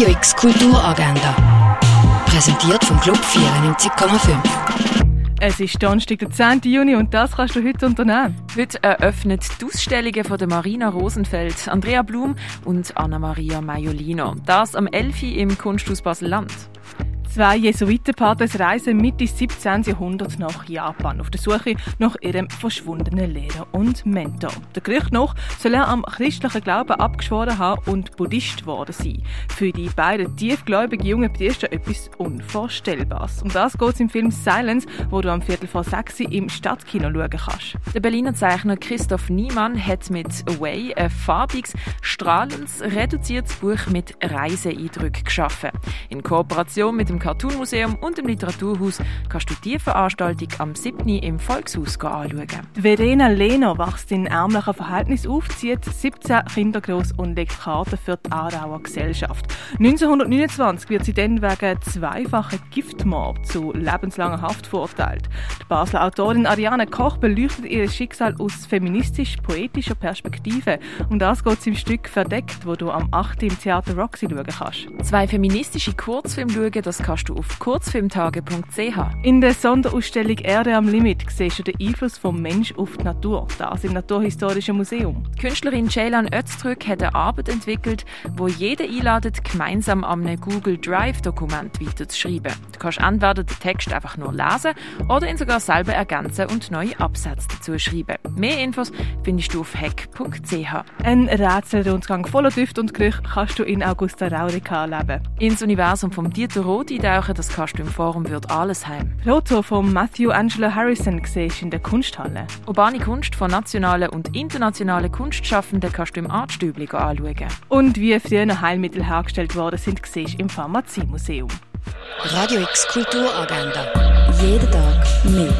Radio X Kulturagenda. Präsentiert vom Club 94,5. Es ist Donnerstag, der 10. Juni und das kannst du heute unternehmen. Heute eröffnet die Ausstellungen von der Marina Rosenfeld, Andrea Blum und Anna-Maria Maiolino. Das am 11. im Kunsthaus Basel-Land. Zwei Jesuitenpaten reisen Mitte 17. Jahrhundert nach Japan auf der Suche nach ihrem verschwundenen Lehrer und Mentor. Der Gerücht nach soll er am christlichen Glauben abgeschworen haben und Buddhist geworden sein. Für die beiden tiefgläubigen jungen Priester etwas Unvorstellbares. Um das geht es im Film Silence, wo du am Viertel vor sechs im Stadtkino schauen kannst. Der Berliner Zeichner Christoph Niemann hat mit Away ein farbiges, strahlendes, reduziertes Buch mit Reiseeindrücken geschaffen. In Kooperation mit dem Cartoon Museum und im Literaturhaus kannst du die Veranstaltung am 7. im Volkshaus anschauen. Verena Lehner wächst in ärmlichen Verhältnissen auf, zieht 17 Kinder groß und legt Karten für die Aarauer Gesellschaft. 1929 wird sie dann wegen zweifachen Giftmord zu lebenslanger Haft verurteilt. Die Basler Autorin Ariane Koch beleuchtet ihr Schicksal aus feministisch-poetischer Perspektive. Und das geht im Stück «Verdeckt», wo du am 8. im Theater Roxy schauen kannst. Zwei feministische Kurzfilme schauen, das kannst du auf kurzfilmtage.ch. In der Sonderausstellung Erde am Limit siehst du den Einfluss vom Mensch auf die Natur, das im Naturhistorischen Museum. Die Künstlerin Ceylan Öztrück hat eine Arbeit entwickelt, wo jeder einladet, gemeinsam an einem Google Drive-Dokument weiterzuschreiben. Du kannst entweder den Text einfach nur lesen oder ihn sogar selber ergänzen und neue Absätze dazu schreiben. Mehr Infos findest du auf hack.ch. Ein Rätselrundgang voller Düfte und Gerüche kannst du in Augusta Raurica erleben. Ins Universum von Dieter Roth eintauchen, das kannst du im Forum Wird Allesheim. Foto von Matthew Angelo Harrison siehst in der Kunsthalle. Urbane Kunst von nationalen und internationalen Kunstschaffenden kannst du im Artstübli anschauen. Und wie früher Heilmittel hergestellt worden sind, siehst im Pharmaziemuseum. Radio X Kulturagenda. Jeden Tag mehr.